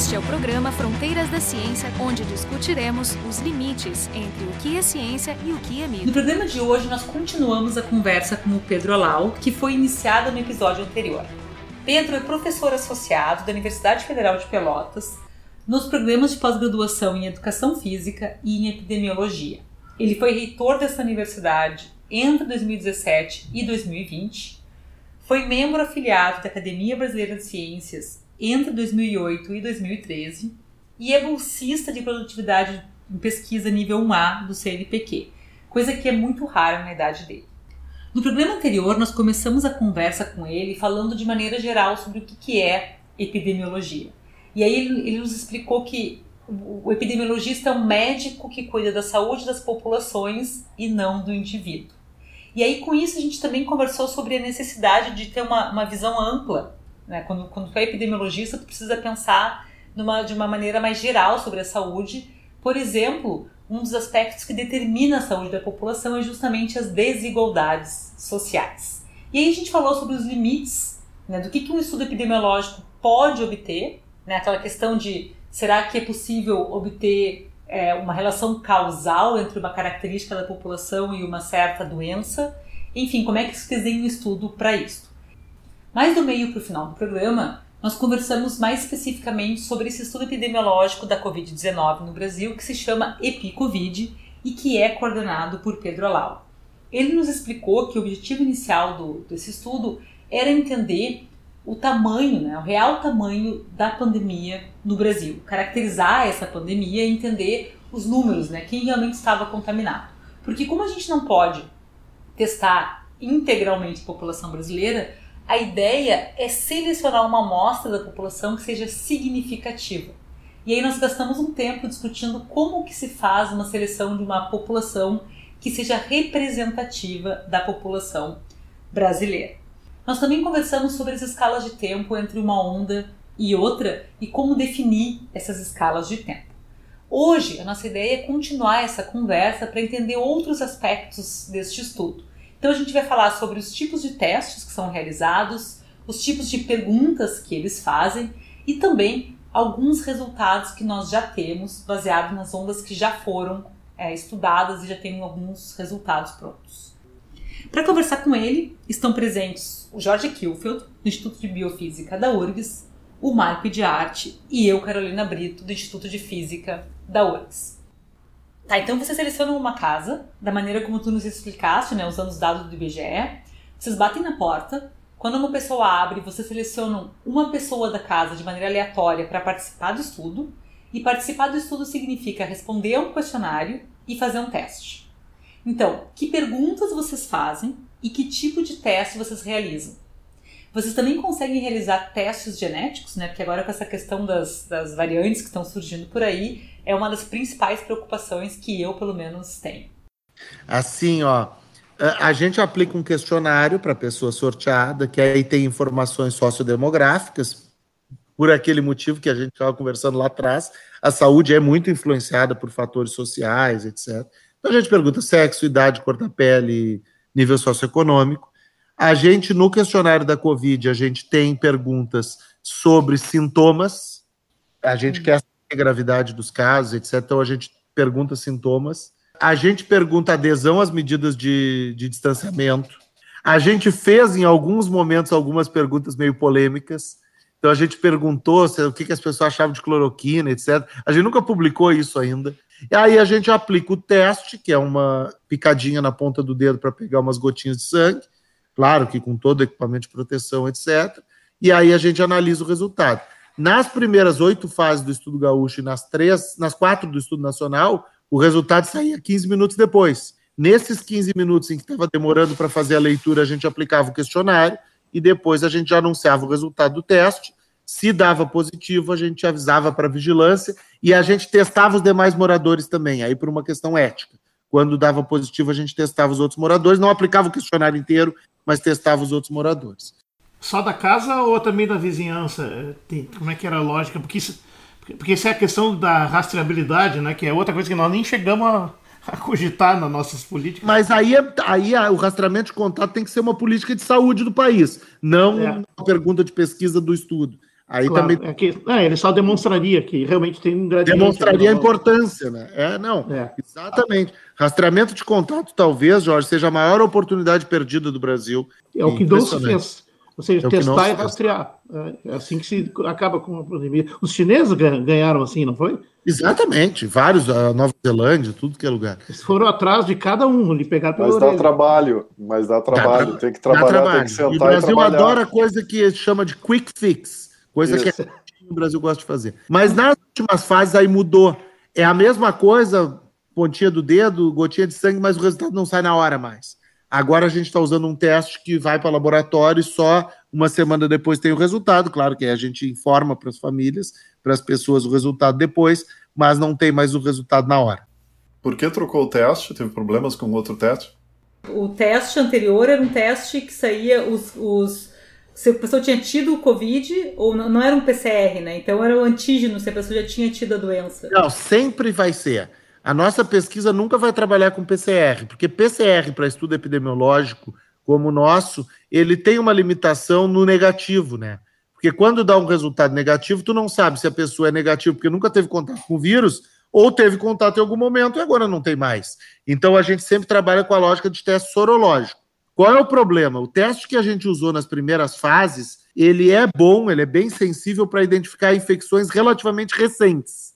Este é o programa Fronteiras da Ciência, onde discutiremos os limites entre o que é ciência e o que é mito. No programa de hoje, nós continuamos a conversa com o Pedro Alau, que foi iniciada no episódio anterior. Pedro é professor associado da Universidade Federal de Pelotas nos programas de pós-graduação em Educação Física e em Epidemiologia. Ele foi reitor dessa universidade entre 2017 e 2020, foi membro afiliado da Academia Brasileira de Ciências entre 2008 e 2013 e é bolsista de produtividade em pesquisa nível 1A do CNPq, coisa que é muito rara na idade dele. No programa anterior, nós começamos a conversa com ele falando de maneira geral sobre o que é epidemiologia. E aí ele, nos explicou que o epidemiologista é um médico que cuida da saúde das populações e não do indivíduo. E aí, com isso, a gente também conversou sobre a necessidade de ter uma, uma visão ampla né? Quando, quando tu é epidemiologista, tu precisa pensar numa, de uma maneira mais geral sobre a saúde. Por exemplo, um dos aspectos que determina a saúde da população é justamente as desigualdades sociais. E aí a gente falou sobre os limites né, do que, que um estudo epidemiológico pode obter, né, aquela questão de será que é possível obter é, uma relação causal entre uma característica da população e uma certa doença. Enfim, como é que se desenha um estudo para isso? Mais do meio para o final do programa, nós conversamos mais especificamente sobre esse estudo epidemiológico da Covid-19 no Brasil, que se chama EpiCovid e que é coordenado por Pedro Alau. Ele nos explicou que o objetivo inicial do, desse estudo era entender o tamanho, né, o real tamanho da pandemia no Brasil, caracterizar essa pandemia e entender os números, né, quem realmente estava contaminado. Porque como a gente não pode testar integralmente a população brasileira, a ideia é selecionar uma amostra da população que seja significativa. E aí nós gastamos um tempo discutindo como que se faz uma seleção de uma população que seja representativa da população brasileira. Nós também conversamos sobre as escalas de tempo entre uma onda e outra e como definir essas escalas de tempo. Hoje, a nossa ideia é continuar essa conversa para entender outros aspectos deste estudo. Então a gente vai falar sobre os tipos de testes que são realizados, os tipos de perguntas que eles fazem e também alguns resultados que nós já temos baseado nas ondas que já foram é, estudadas e já tem alguns resultados prontos. Para conversar com ele estão presentes o Jorge Kilfield, do Instituto de Biofísica da URGS, o Marco de Arte e eu, Carolina Brito, do Instituto de Física da URGS. Tá, então você seleciona uma casa, da maneira como tu nos explicaste, né, usando os dados do IBGE. Vocês batem na porta. Quando uma pessoa abre, vocês selecionam uma pessoa da casa de maneira aleatória para participar do estudo. E participar do estudo significa responder a um questionário e fazer um teste. Então, que perguntas vocês fazem e que tipo de teste vocês realizam? Vocês também conseguem realizar testes genéticos, né? Porque agora com essa questão das, das variantes que estão surgindo por aí, é uma das principais preocupações que eu, pelo menos, tenho. Assim, ó, a gente aplica um questionário para a pessoa sorteada, que aí tem informações sociodemográficas, por aquele motivo que a gente estava conversando lá atrás, a saúde é muito influenciada por fatores sociais, etc. Então a gente pergunta sexo, idade, cor da pele, nível socioeconômico. A gente, no questionário da Covid, a gente tem perguntas sobre sintomas, a gente quer a gravidade dos casos, etc. Então a gente pergunta sintomas. A gente pergunta adesão às medidas de, de distanciamento. A gente fez em alguns momentos algumas perguntas meio polêmicas. Então a gente perguntou se, o que, que as pessoas achavam de cloroquina, etc. A gente nunca publicou isso ainda. E aí a gente aplica o teste, que é uma picadinha na ponta do dedo para pegar umas gotinhas de sangue, claro que com todo o equipamento de proteção, etc. E aí a gente analisa o resultado. Nas primeiras oito fases do estudo gaúcho e nas três, nas quatro do estudo nacional, o resultado saía 15 minutos depois. Nesses 15 minutos em que estava demorando para fazer a leitura, a gente aplicava o questionário e depois a gente já anunciava o resultado do teste. Se dava positivo, a gente avisava para a vigilância e a gente testava os demais moradores também, aí por uma questão ética. Quando dava positivo, a gente testava os outros moradores, não aplicava o questionário inteiro, mas testava os outros moradores. Só da casa ou também da vizinhança? É, como é que era a lógica? Porque isso, porque isso é a questão da rastreabilidade, né? Que é outra coisa que nós nem chegamos a, a cogitar nas nossas políticas. Mas aí, aí o rastreamento de contato tem que ser uma política de saúde do país, não é. uma pergunta de pesquisa do estudo. Aí claro, também. É que, é, ele só demonstraria que realmente tem um gradiente. Demonstraria a importância, né? É, não. É. Exatamente. Rastreamento de contato, talvez, Jorge, seja a maior oportunidade perdida do Brasil. É o que não se fez. Ou seja, é testar e rastrear. É assim que se acaba com a pandemia. Os chineses ganharam assim, não foi? Exatamente, vários, a Nova Zelândia, tudo que é lugar. Eles foram atrás de cada um, lhe pegaram pelo Mas orelha. dá trabalho, mas dá trabalho, dá, tem que trabalhar, trabalho. tem que sentar e o Brasil e adora coisa que chama de quick fix, coisa Isso. que o Brasil gosta de fazer. Mas nas últimas fases aí mudou. É a mesma coisa, pontinha do dedo, gotinha de sangue, mas o resultado não sai na hora mais. Agora a gente está usando um teste que vai para o laboratório e só uma semana depois tem o resultado. Claro que a gente informa para as famílias, para as pessoas o resultado depois, mas não tem mais o resultado na hora. Por que trocou o teste? Teve problemas com o outro teste? O teste anterior era um teste que saía os, os se a pessoa tinha tido o Covid ou não, não, era um PCR, né? Então era o antígeno se a pessoa já tinha tido a doença. Não, sempre vai ser. A nossa pesquisa nunca vai trabalhar com PCR, porque PCR para estudo epidemiológico como o nosso, ele tem uma limitação no negativo, né? Porque quando dá um resultado negativo, tu não sabe se a pessoa é negativa porque nunca teve contato com o vírus ou teve contato em algum momento e agora não tem mais. Então a gente sempre trabalha com a lógica de teste sorológico. Qual é o problema? O teste que a gente usou nas primeiras fases, ele é bom, ele é bem sensível para identificar infecções relativamente recentes.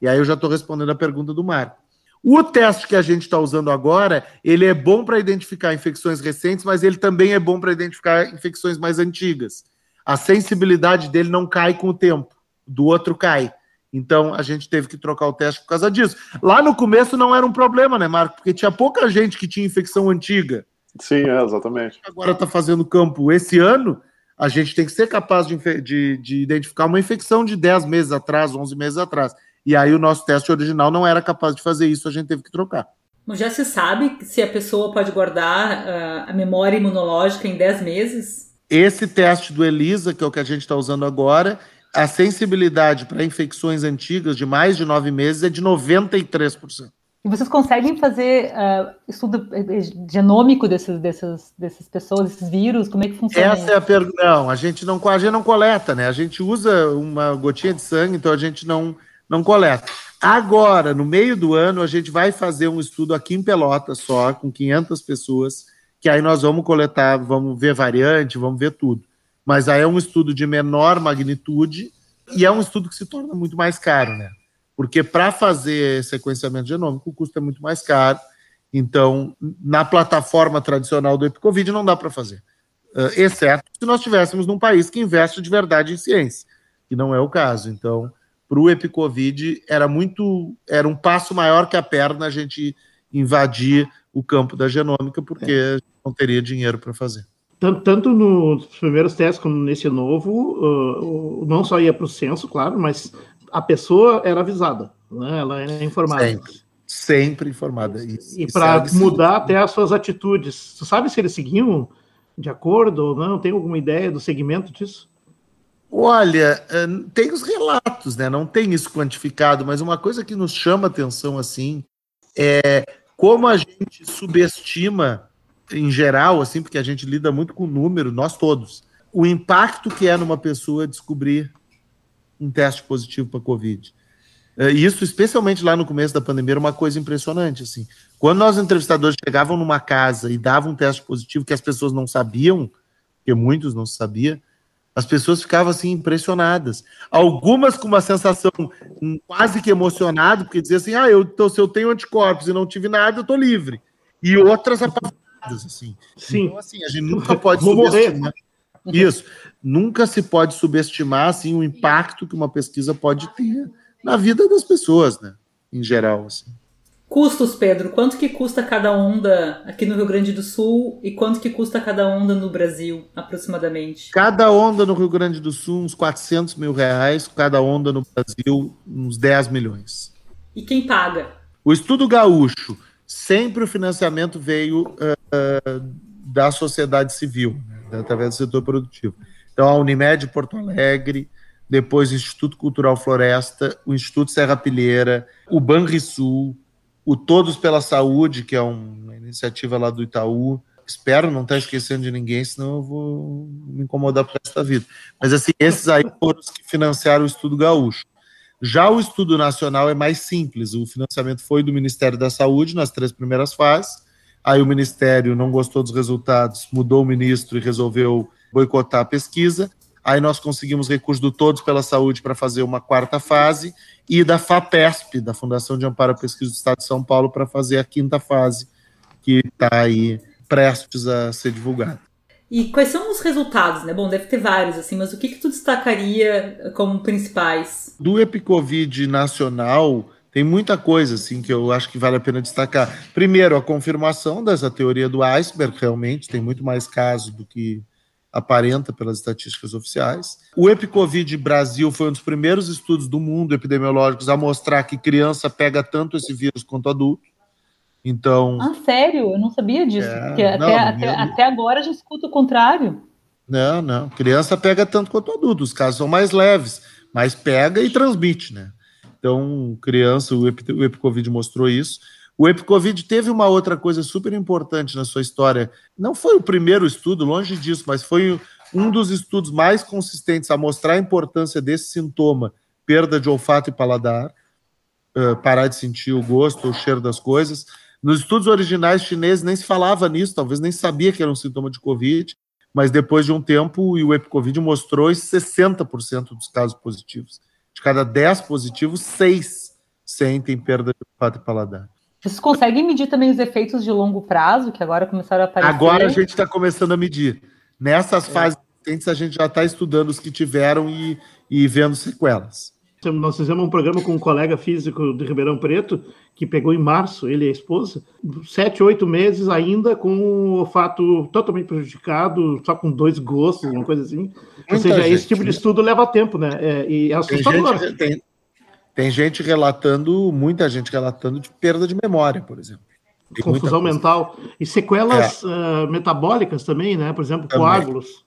E aí eu já estou respondendo a pergunta do Marco. O teste que a gente está usando agora, ele é bom para identificar infecções recentes, mas ele também é bom para identificar infecções mais antigas. A sensibilidade dele não cai com o tempo, do outro cai. Então a gente teve que trocar o teste por causa disso. Lá no começo não era um problema, né, Marco? Porque tinha pouca gente que tinha infecção antiga. Sim, é, exatamente. Agora está fazendo campo esse ano, a gente tem que ser capaz de, de, de, identificar uma infecção de 10 meses atrás, 11 meses atrás. E aí o nosso teste original não era capaz de fazer isso, a gente teve que trocar. Já se sabe se a pessoa pode guardar uh, a memória imunológica em 10 meses? Esse teste do ELISA, que é o que a gente está usando agora, a sensibilidade para infecções antigas de mais de 9 meses é de 93%. E vocês conseguem fazer uh, estudo eh, genômico desses, dessas, dessas pessoas, desses vírus? Como é que funciona? Essa isso? é a pergunta. Não, a gente não, a gente não coleta, né? A gente usa uma gotinha de sangue, então a gente não, não coleta. Agora, no meio do ano, a gente vai fazer um estudo aqui em Pelotas só, com 500 pessoas, que aí nós vamos coletar, vamos ver variante, vamos ver tudo. Mas aí é um estudo de menor magnitude e é um estudo que se torna muito mais caro, né? Porque para fazer sequenciamento genômico, o custo é muito mais caro. Então, na plataforma tradicional do Epicovid, não dá para fazer. Uh, exceto se nós estivéssemos num país que investe de verdade em ciência, que não é o caso. Então, para o Epicovid era muito era um passo maior que a perna a gente invadir o campo da genômica porque é. não teria dinheiro para fazer. Tanto, tanto, nos primeiros testes como nesse novo, uh, não só ia para o censo, claro, mas a pessoa era avisada, né? ela era informada. Sempre, sempre informada. E, e para mudar até as suas atitudes. Você sabe se eles seguiam de acordo ou não? Tem alguma ideia do segmento disso? Olha, eh, tem os relatos, né? Não tem isso quantificado, mas uma coisa que nos chama atenção assim é como a gente subestima em geral, assim, porque a gente lida muito com número, nós todos, o impacto que é numa pessoa descobrir um teste positivo para Covid. Eh, isso, especialmente lá no começo da pandemia, era uma coisa impressionante. Assim. Quando nós entrevistadores chegavam numa casa e davam um teste positivo que as pessoas não sabiam, porque muitos não sabiam, as pessoas ficavam assim impressionadas. Algumas com uma sensação quase que emocionada, porque diziam assim: ah, eu, então, se eu tenho anticorpos e não tive nada, eu estou livre. E outras apavoradas, assim. Sim. Então, assim, a gente nunca pode Vou subestimar. Morrer. Isso. Nunca se pode subestimar assim, o impacto que uma pesquisa pode ter na vida das pessoas, né? Em geral. Assim. Custos, Pedro. Quanto que custa cada onda aqui no Rio Grande do Sul e quanto que custa cada onda no Brasil, aproximadamente? Cada onda no Rio Grande do Sul, uns 400 mil reais. Cada onda no Brasil, uns 10 milhões. E quem paga? O Estudo Gaúcho. Sempre o financiamento veio uh, da sociedade civil, né, através do setor produtivo. Então, a Unimed Porto Alegre, depois o Instituto Cultural Floresta, o Instituto Serra Pilheira, o Banrisul, o Todos pela Saúde, que é uma iniciativa lá do Itaú, Espero não estar esquecendo de ninguém, senão eu vou me incomodar por resto da vida. Mas assim, esses aí foram os que financiaram o estudo gaúcho. Já o estudo nacional é mais simples. O financiamento foi do Ministério da Saúde nas três primeiras fases. Aí o Ministério não gostou dos resultados, mudou o ministro e resolveu boicotar a pesquisa. Aí nós conseguimos recursos do Todos pela Saúde para fazer uma quarta fase e da FAPESP, da Fundação de Amparo à Pesquisa do Estado de São Paulo, para fazer a quinta fase, que está aí prestes a ser divulgada. E quais são os resultados, né? Bom, deve ter vários, assim, mas o que, que tu destacaria como principais? Do Epicovid nacional, tem muita coisa, assim, que eu acho que vale a pena destacar. Primeiro, a confirmação dessa teoria do iceberg, realmente, tem muito mais casos do que aparenta pelas estatísticas oficiais. O Epicovid Brasil foi um dos primeiros estudos do mundo epidemiológicos a mostrar que criança pega tanto esse vírus quanto adulto. Então. Ah, sério? Eu não sabia disso. É, não, até, até, até, agora a gente escuta o contrário. Não, não. Criança pega tanto quanto adulto. Os casos são mais leves, mas pega e transmite, né? Então, criança, o, Epi, o Epicovid mostrou isso. O Epicovid teve uma outra coisa super importante na sua história. Não foi o primeiro estudo, longe disso, mas foi um dos estudos mais consistentes a mostrar a importância desse sintoma, perda de olfato e paladar, uh, parar de sentir o gosto, o cheiro das coisas. Nos estudos originais chineses nem se falava nisso, talvez nem sabia que era um sintoma de Covid, mas depois de um tempo o Epicovid mostrou 60% dos casos positivos. De cada 10 positivos, 6 sentem perda de olfato e paladar. Vocês conseguem medir também os efeitos de longo prazo, que agora começaram a aparecer? Agora a gente está começando a medir. Nessas é. fases recentes, a gente já está estudando os que tiveram e, e vendo sequelas. Nós fizemos um programa com um colega físico de Ribeirão Preto, que pegou em março, ele e a esposa, sete, oito meses ainda com o olfato totalmente prejudicado, só com dois gostos, uma coisa assim. Muita Ou seja, gente, esse tipo de estudo leva tempo, né? É, e é assustador. Tem gente, tem, tem gente relatando, muita gente relatando de perda de memória, por exemplo. Confusão mental. E sequelas é. uh, metabólicas também, né? Por exemplo, também. coágulos.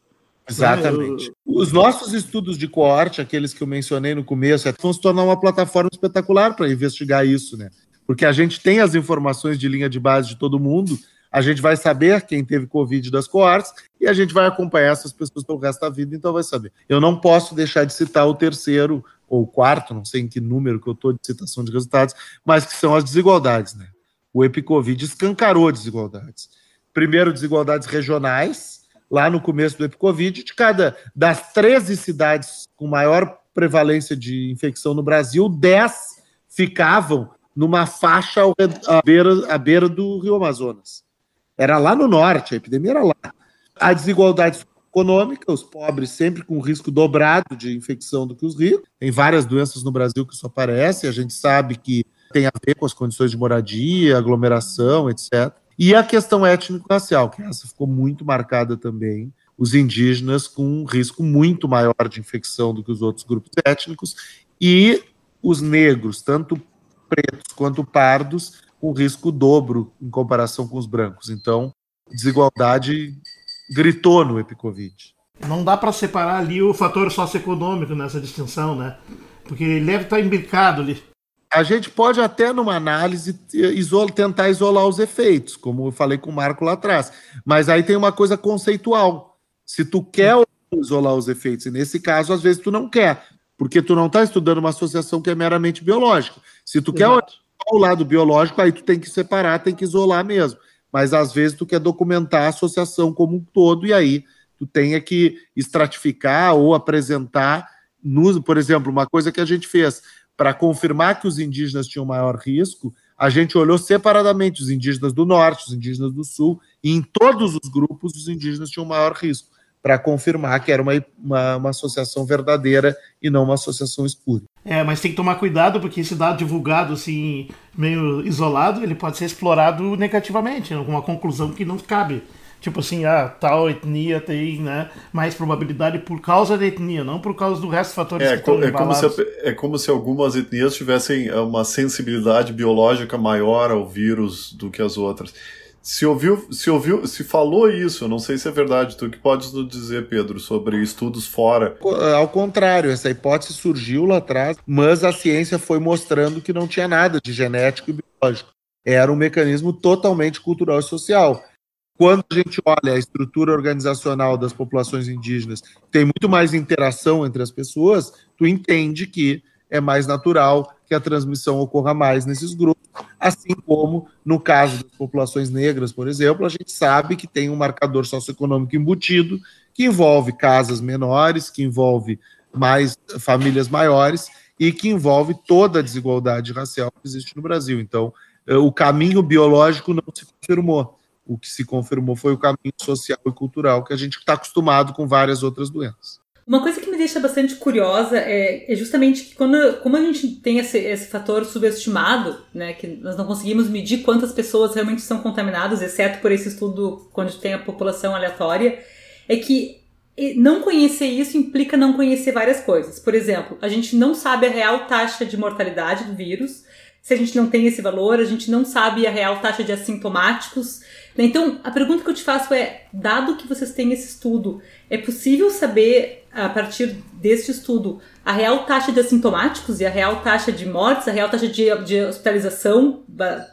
Exatamente. Né? Os nossos estudos de coorte, aqueles que eu mencionei no começo, é, vão se tornar uma plataforma espetacular para investigar isso, né? Porque a gente tem as informações de linha de base de todo mundo, a gente vai saber quem teve Covid das coortes e a gente vai acompanhar essas pessoas pelo resto da vida, então vai saber. Eu não posso deixar de citar o terceiro ou quarto, não sei em que número que eu estou de citação de resultados, mas que são as desigualdades, né? O Epicovid escancarou desigualdades. Primeiro, desigualdades regionais, lá no começo do Epicovid, de cada das 13 cidades com maior prevalência de infecção no Brasil, 10 ficavam numa faixa à beira, à beira do Rio Amazonas. Era lá no norte, a epidemia era lá. A desigualdade econômica, os pobres sempre com risco dobrado de infecção do que os ricos. Tem várias doenças no Brasil que isso aparece, a gente sabe que tem a ver com as condições de moradia, aglomeração, etc. E a questão étnico-racial, que essa ficou muito marcada também, os indígenas com um risco muito maior de infecção do que os outros grupos étnicos, e os negros, tanto pretos quanto pardos, com risco dobro em comparação com os brancos. Então, desigualdade gritou no Epicovid. Não dá para separar ali o fator socioeconômico nessa distinção, né? Porque ele deve estar embicado ali. A gente pode até, numa análise, isola, tentar isolar os efeitos, como eu falei com o Marco lá atrás. Mas aí tem uma coisa conceitual. Se tu quer isolar os efeitos, e nesse caso, às vezes, tu não quer, porque tu não está estudando uma associação que é meramente biológica. Se tu Exato. quer o lado biológico, aí tu tem que separar, tem que isolar mesmo mas às vezes tu quer documentar a associação como um todo, e aí tu tenha que estratificar ou apresentar, no, por exemplo, uma coisa que a gente fez. Para confirmar que os indígenas tinham maior risco, a gente olhou separadamente os indígenas do norte, os indígenas do sul, e em todos os grupos os indígenas tinham maior risco, para confirmar que era uma, uma, uma associação verdadeira e não uma associação espúria. É, mas tem que tomar cuidado porque esse dado divulgado assim, meio isolado, ele pode ser explorado negativamente, né, com uma conclusão que não cabe. Tipo assim, ah, tal etnia tem né, mais probabilidade por causa da etnia, não por causa do resto dos fatores é, que estão é como, se, é como se algumas etnias tivessem uma sensibilidade biológica maior ao vírus do que as outras. Se ouviu, se ouviu, se falou isso, não sei se é verdade. Tu que podes nos dizer, Pedro, sobre estudos fora? Ao contrário, essa hipótese surgiu lá atrás, mas a ciência foi mostrando que não tinha nada de genético e biológico. Era um mecanismo totalmente cultural e social. quando a gente olha a estrutura organizacional das populações indígenas, tem muito mais interação entre as pessoas, tu entende que é mais natural que a transmissão ocorra mais nesses grupos, assim como no caso das populações negras, por exemplo, a gente sabe que tem um marcador socioeconômico embutido que envolve casas menores, que envolve mais famílias maiores e que envolve toda a desigualdade racial que existe no Brasil. Então, eh, o caminho biológico não se confirmou o que se confirmou foi o caminho social e cultural que a gente está acostumado com várias outras doenças. Uma coisa que me deixa bastante curiosa é, é justamente que quando como a gente tem esse, esse, fator subestimado, né, que nós não conseguimos medir quantas pessoas realmente são contaminadas, exceto por esse estudo quando tem a população aleatória, é que não conhecer isso implica não conhecer várias coisas. Por exemplo, a gente não sabe a real taxa de mortalidade do vírus. Se a gente não tem esse valor, a gente não sabe a real taxa de assintomáticos. Então, a pergunta que eu te faço é: dado que vocês têm esse estudo, é possível saber, a partir deste estudo, a real taxa de assintomáticos e a real taxa de mortes, a real taxa de, de hospitalização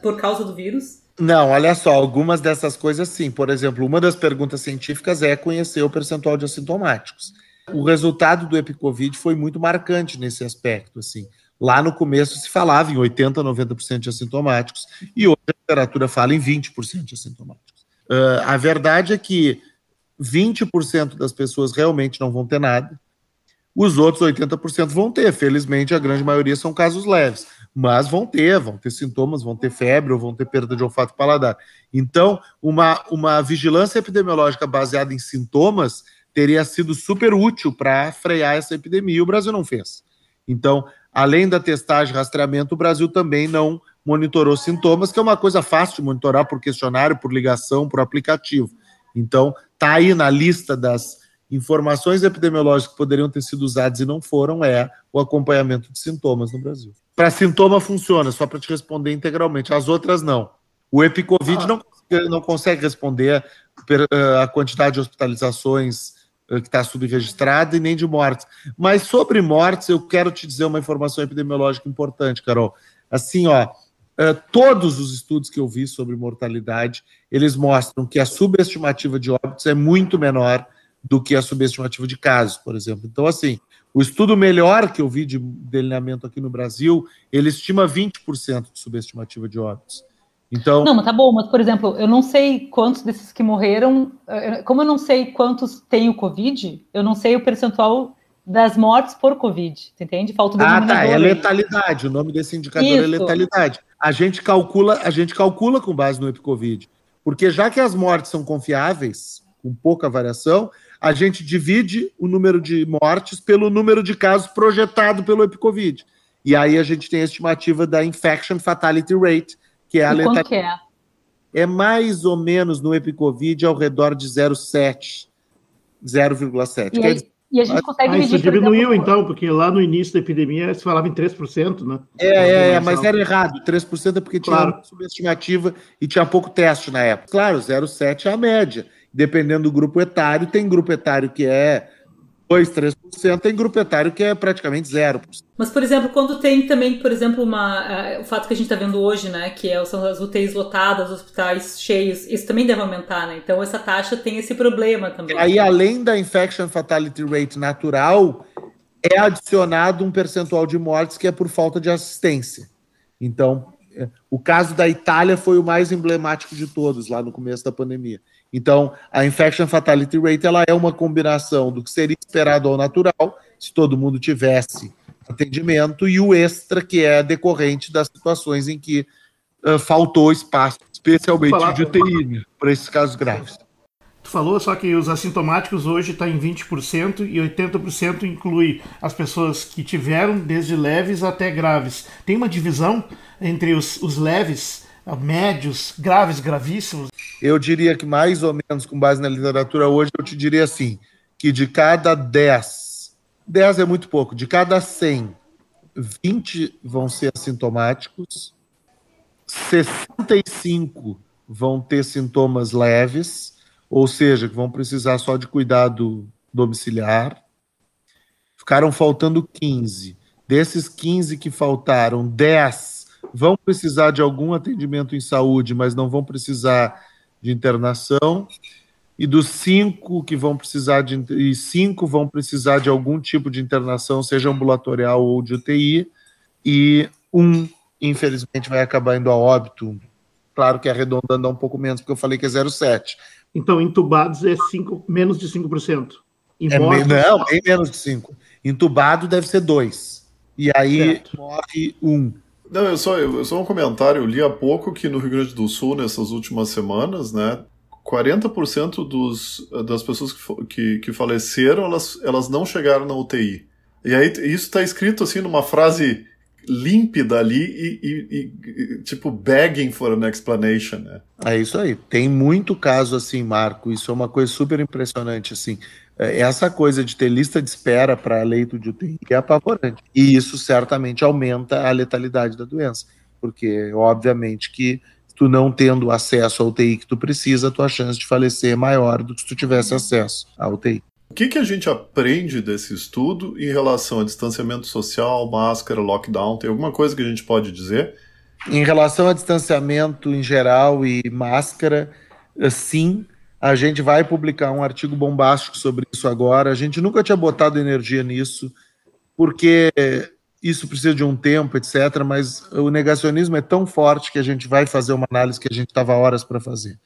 por causa do vírus? Não, olha só, algumas dessas coisas sim. Por exemplo, uma das perguntas científicas é conhecer o percentual de assintomáticos. O resultado do EpiCovid foi muito marcante nesse aspecto, assim. Lá no começo se falava em 80%, 90% de assintomáticos, e hoje a literatura fala em 20% de assintomáticos. Uh, a verdade é que 20% das pessoas realmente não vão ter nada, os outros 80% vão ter. Felizmente, a grande maioria são casos leves, mas vão ter, vão ter sintomas, vão ter febre ou vão ter perda de olfato e paladar. Então, uma, uma vigilância epidemiológica baseada em sintomas teria sido super útil para frear essa epidemia e o Brasil não fez. Então, além da testagem e rastreamento, o Brasil também não monitorou sintomas, que é uma coisa fácil de monitorar por questionário, por ligação, por aplicativo. Então, está aí na lista das informações epidemiológicas que poderiam ter sido usadas e não foram, é o acompanhamento de sintomas no Brasil. Para sintoma funciona, só para te responder integralmente. As outras não. O EpiCovid ah. não, não consegue responder eh, a quantidade de hospitalizações que está subregistrada e nem de mortes. Mas sobre mortes, eu quero te dizer uma informação epidemiológica importante, Carol. Assim, ó, eh, todos os estudos que eu vi sobre mortalidade, eles mostram que a subestimativa de óbitos é muito menor do que a subestimativa de casos, por exemplo. Então, assim, o estudo melhor que eu vi de delineamento aqui no Brasil, ele estima 20% de subestimativa de óbitos. Então, não, mas tá bom, mas por exemplo, eu não sei quantos desses que morreram, eh, como eu não sei quantos têm o Covid, eu não sei o percentual das mortes por Covid, entende? Falta do Ah, tá, é letalidade, o nome desse indicador é Isso. é letalidade. A gente calcula, a gente calcula com base no EpiCovid, porque já que as mortes são confiáveis, com pouca variação, a gente divide o número de mortes pelo número de casos projetado pelo EpiCovid. E aí a gente tem a estimativa da infection fatality rate, que é a letalidade. É? é mais ou menos no Epicovid ao redor de 0,7. 0,7. E, e, a gente consegue ah, medir. Isso diminuiu, exemplo, então, porque lá no início da epidemia se falava em 3%, né? É, é, é mas era errado. 3% é porque claro. tinha subestimativa e tinha pouco teste na época. Claro, 0,7 é a média. Dependendo do grupo etário, tem grupo etário que é 2, 3%, tem grupo etário que é praticamente 0%. Mas, por exemplo, quando tem também, por exemplo, uma, uh, o fato que a gente está vendo hoje, né, que é, são as UTIs lotadas, hospitais cheios, isso também deve aumentar, né? Então, essa taxa tem esse problema também. Aí, além da infection fatality rate natural, é adicionado um percentual de mortes que é por falta de assistência. Então, é, o caso da Itália foi o mais emblemático de todos lá no começo da pandemia. Então, a infection fatality rate ela é uma combinação do que seria esperado ao natural, se todo mundo tivesse atendimento, e o extra, que é decorrente das situações em que uh, faltou espaço, especialmente de UTI, para esses casos graves. Tu falou só que os assintomáticos hoje estão tá em 20% e 80% inclui as pessoas que tiveram desde leves até graves. Tem uma divisão entre os, os leves médios, graves, gravíssimos? Eu diria que mais ou menos, com base na literatura hoje, eu te diria assim, que de cada 10, 10 é muito pouco, de cada 100, 20 vão ser assintomáticos, 65 vão ter sintomas leves, ou seja, que vão precisar só de cuidado domiciliar. Ficaram faltando 15. Desses 15 que faltaram, 10 vão precisar de algum atendimento em saúde, mas não vão precisar de internação, e dos cinco que vão precisar de e cinco vão precisar de algum tipo de internação, seja ambulatorial ou de UTI, e um, infelizmente, vai acabar indo a óbito. Claro que arredondando um pouco menos, porque eu falei que é 0,7. Então, entubados é cinco, menos de 5%. Em é mortos, não, bem menos de 5%. Entubado deve ser 2%. E aí certo. morre um. Não, eu só, eu, só um comentário. Eu li há pouco que no Rio Grande do Sul, nessas últimas semanas, né, 40% dos, das pessoas que, que, que, faleceram, elas, elas não chegaram na UTI. E aí isso está escrito assim numa frase límpida ali e, e, e, tipo begging for an explanation, né? É isso aí. Tem muito caso assim, Marco. Isso é uma coisa super impressionante assim. É, essa coisa de ter lista de espera para leito de UTI é apavorante. E isso certamente aumenta a letalidade da doença, porque obviamente que tu não tendo acesso à UTI que tu precisa, a tua chance de falecer é maior do que se tu tivesse acesso à UTI. O que, que a gente aprende desse estudo em relação a distanciamento social, máscara, lockdown? Tem alguma coisa que a gente pode dizer? Em relação a distanciamento em geral e máscara, sim, a gente vai publicar um artigo bombástico sobre isso agora. A gente nunca tinha botado energia nisso, porque isso precisa de um tempo, etc. Mas o negacionismo é tão forte que a gente vai fazer uma análise que a gente estava horas para fazer.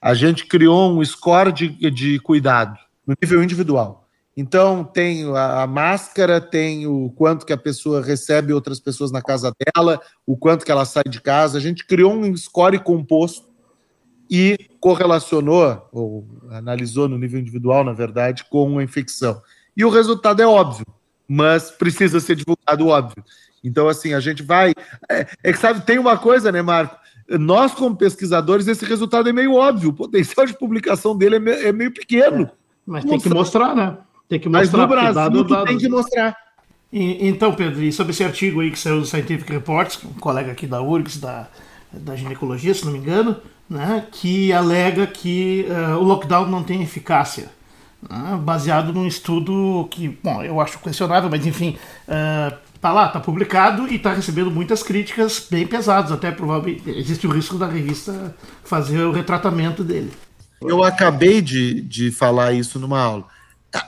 A gente criou um score de, de cuidado no nível individual. Então, tem a, a, máscara, tem o quanto que a pessoa recebe outras pessoas na casa dela, o quanto que ela sai de casa. A gente criou um score composto e correlacionou, ou analisou no nível individual, na verdade, com a infecção. E o resultado é óbvio, mas precisa ser divulgado óbvio. Então, assim, a gente vai. É, é que sabe, tem uma coisa, né, Marco? Nós, como pesquisadores, esse resultado é meio óbvio. O potencial de publicação dele é meio, é meio pequeno. É. Mas tem que mostrar, né? Tem que mostrar. Mas no Brasil dado, dado... tem que mostrar. E, então, Pedro, e sobre esse artigo aí que saiu do Scientific Reports, um colega aqui da URGS, da, da ginecologia, se não me engano, né, que alega que uh, o lockdown não tem eficácia, né, baseado num estudo que, bom, eu acho questionável, mas enfim, uh, tá lá, tá publicado e tá recebendo muitas críticas bem pesadas, até provavelmente existe o risco da revista fazer o retratamento dele. Eu acabei de, de falar isso numa aula.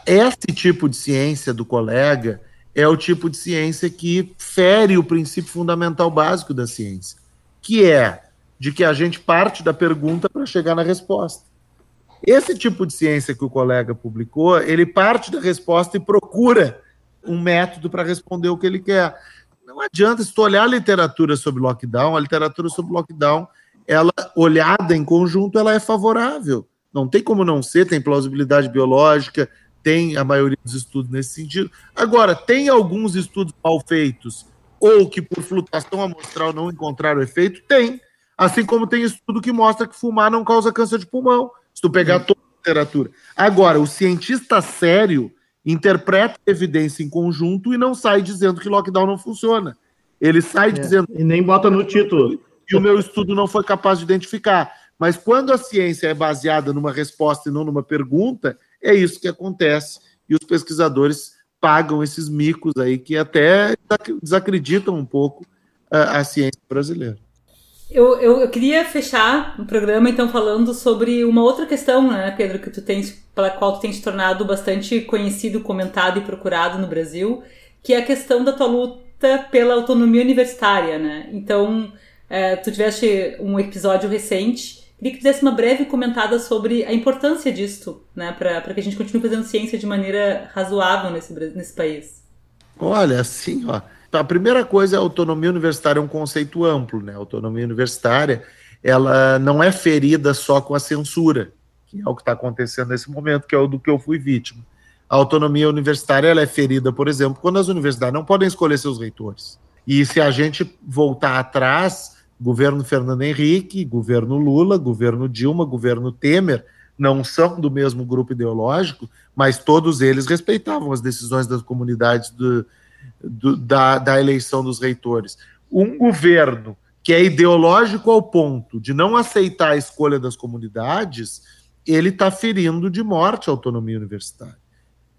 Esse tipo de ciência do colega é o tipo de ciência que fere o princípio fundamental básico da ciência, que é de que a gente parte da pergunta para chegar na resposta. Esse tipo de ciência que o colega publicou, ele parte da resposta e procura um método para responder o que ele quer. Não adianta, se tu olhar a literatura sobre lockdown, a literatura sobre lockdown ela olhada em conjunto, ela é favorável. Não tem como não ser, tem plausibilidade biológica, tem a maioria dos estudos nesse sentido. Agora, tem alguns estudos mal feitos ou que por flutuação amostral não encontraram efeito? Tem. Assim como tem estudo que mostra que fumar não causa câncer de pulmão, se tu pegar toda a literatura. Agora, o cientista sério interpreta a evidência em conjunto e não sai dizendo que lockdown não funciona. Ele sai é, dizendo. E nem bota no título e o meu estudo não foi capaz de identificar. Mas quando a ciência é baseada numa resposta e não numa pergunta, é isso que acontece. E os pesquisadores pagam esses micos aí que até desacreditam um pouco a, a ciência brasileira. Eu, eu, eu, queria fechar o programa então falando sobre uma outra questão, né, Pedro, que tu tens, pela qual tu tens te tornado bastante conhecido, comentado e procurado no Brasil, que é a questão da tua luta pela autonomia universitária, né? Então, é, tu tiveste um episódio recente. Queria que fizesse uma breve comentada sobre a importância disto, né, para que a gente continue fazendo ciência de maneira razoável nesse, nesse país. Olha, assim, ó, a primeira coisa é a autonomia universitária é um conceito amplo, né? A autonomia universitária, ela não é ferida só com a censura, que é o que está acontecendo nesse momento, que é o do que eu fui vítima. A autonomia universitária ela é ferida, por exemplo, quando as universidades não podem escolher seus reitores. E se a gente voltar atrás, Governo Fernando Henrique, governo Lula, governo Dilma, governo Temer, não são do mesmo grupo ideológico, mas todos eles respeitavam as decisões das comunidades do, do, da, da eleição dos reitores. Um governo que é ideológico ao ponto de não aceitar a escolha das comunidades, ele está ferindo de morte a autonomia universitária.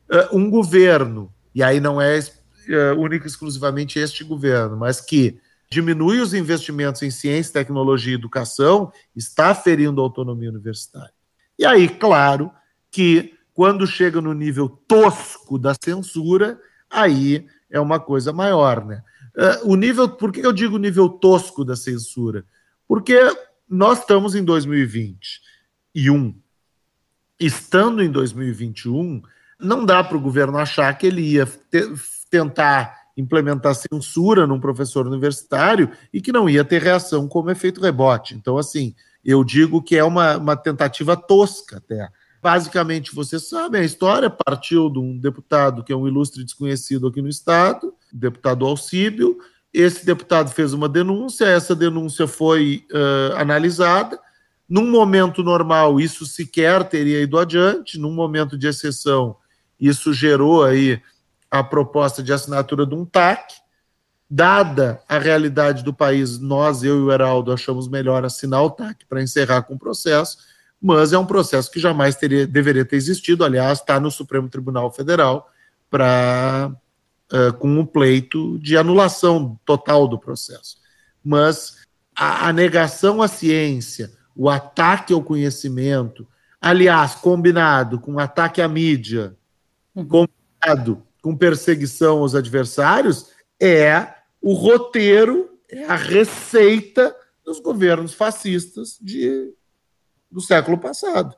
Uh, um governo, e aí não é uh, único exclusivamente este governo, mas que diminui os investimentos em ciência, tecnologia e educação, está ferindo a autonomia universitária. E aí, claro que quando chega no nível tosco da censura, aí é uma coisa maior, né? Uh, o nível, por que eu digo nível tosco da censura? Porque nós estamos em 2021. Estando em 2021, não dá para o governo achar que ele ia te, tentar implementar censura num professor universitário e que não ia ter reação como efeito rebote. Então, assim, eu digo que é uma, uma tentativa tosca até. Basicamente, você sabe, a história partiu de um deputado que é um ilustre desconhecido aqui no Estado, deputado Alcíbio. Esse deputado fez uma denúncia, essa denúncia foi uh, analisada. Num momento normal, isso sequer teria ido adiante, num momento de exceção, isso gerou aí a proposta de assinatura de um TAC. Dada a realidade do país, nós, eu e o Heraldo, achamos melhor assinar o TAC para encerrar com o processo, mas é um processo que jamais teria, deveria ter existido. Aliás, está no Supremo Tribunal Federal para uh, com um pleito de anulação total do processo. Mas a, a negação à ciência, o ataque ao conhecimento, aliás, combinado com ataque à mídia, uhum. combinado com perseguição aos adversários é o roteiro, é a receita dos governos fascistas de, do século passado.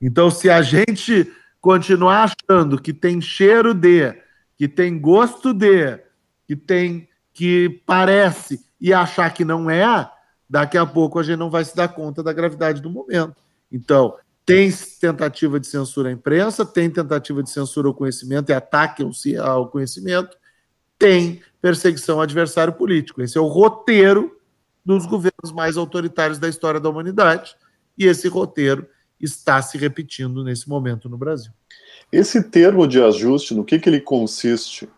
Então, se a gente continuar achando que tem cheiro de, que tem gosto de, que tem que parece e achar que não é, daqui a pouco a gente não vai se dar conta da gravidade do momento. Então, tem tentativa de censura à imprensa, tem tentativa de censura ao conhecimento e ataque ao conhecimento, tem perseguição ao adversário político. Esse é o roteiro dos governos mais autoritários da história da humanidade, e esse roteiro está se repetindo nesse momento no Brasil. Esse termo de ajuste, no que, que ele consiste?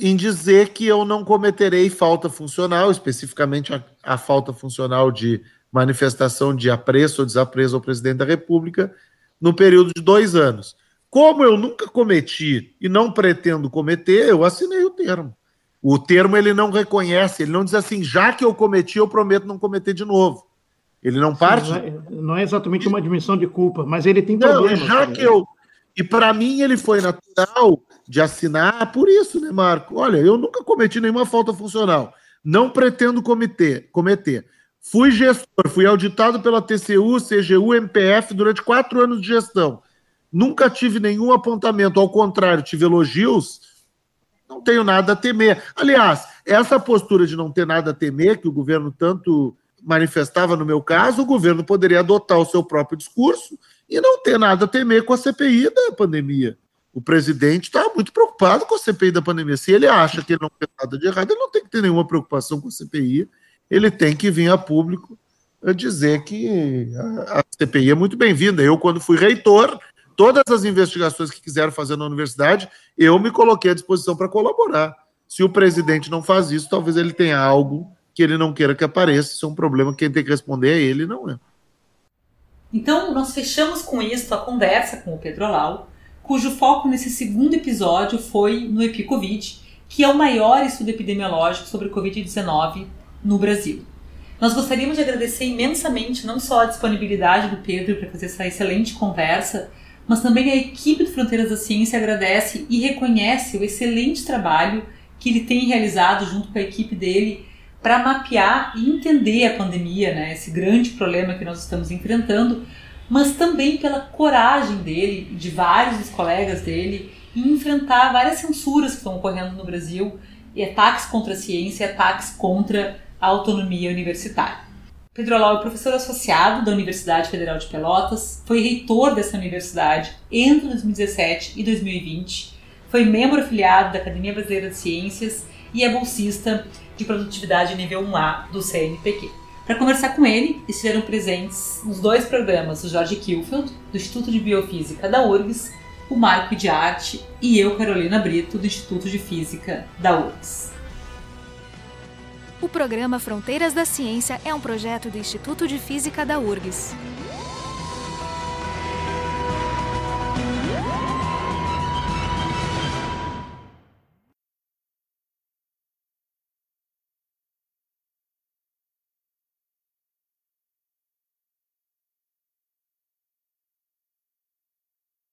Em dizer que eu não cometerei falta funcional, especificamente a, a falta funcional de manifestação de apreço ou desapreço ao presidente da República no período de dois anos. Como eu nunca cometi e não pretendo cometer, eu assinei o termo. O termo ele não reconhece, ele não diz assim, já que eu cometi, eu prometo não cometer de novo. Ele não parte. Não é, não é exatamente uma admissão de culpa, mas ele tem não, Já que eu. E para mim ele foi natural de assinar por isso, né, Marco? Olha, eu nunca cometi nenhuma falta funcional. Não pretendo cometer. cometer. Fui gestor, fui auditado pela TCU, CGU, MPF durante quatro anos de gestão. Nunca tive nenhum apontamento, ao contrário, tive elogios. Não tenho nada a temer. Aliás, essa postura de não ter nada a temer, que o governo tanto manifestava no meu caso, o governo poderia adotar o seu próprio discurso e não ter nada a temer com a CPI da pandemia. O presidente está muito preocupado com a CPI da pandemia. Se ele acha que ele não tem nada de errado, ele não tem que ter nenhuma preocupação com a CPI ele tem que vir a público dizer que a, CPI é muito bem-vinda. Eu, quando fui reitor, todas as investigações que quiseram fazer na universidade, eu me coloquei à disposição para colaborar. Se o presidente não faz isso, talvez ele tenha algo que ele não queira que apareça. Isso é um problema, quem tem que responder é ele, não é. Então, nós fechamos com isso a conversa com o Pedro Lau, cujo foco nesse segundo episódio foi no EpiCovid, que é o maior estudo epidemiológico sobre Covid-19 no Brasil. Nós gostaríamos de agradecer imensamente não só a disponibilidade do Pedro para fazer essa excelente conversa, mas também a equipe do Fronteiras da Ciência agradece e reconhece o excelente trabalho que ele tem realizado junto com a equipe dele para mapear e entender a pandemia, né, esse grande problema que nós estamos enfrentando, mas também pela coragem dele, de vários dos colegas dele, em enfrentar várias censuras que estão ocorrendo no Brasil, e ataques contra a ciência, ataques contra a autonomia universitária. Pedro Alau é professor associado da Universidade Federal de Pelotas, foi reitor dessa universidade entre 2017 e 2020, foi membro afiliado da Academia Brasileira de Ciências e é bolsista de produtividade nível 1A do CNPq. Para conversar com ele, estiveram presentes nos dois programas o Jorge Kilfield, do Instituto de Biofísica da URGS, o Marco de Arte e eu, Carolina Brito, do Instituto de Física da URGS. O programa Fronteiras da Ciência é um projeto do Instituto de Física da URGS.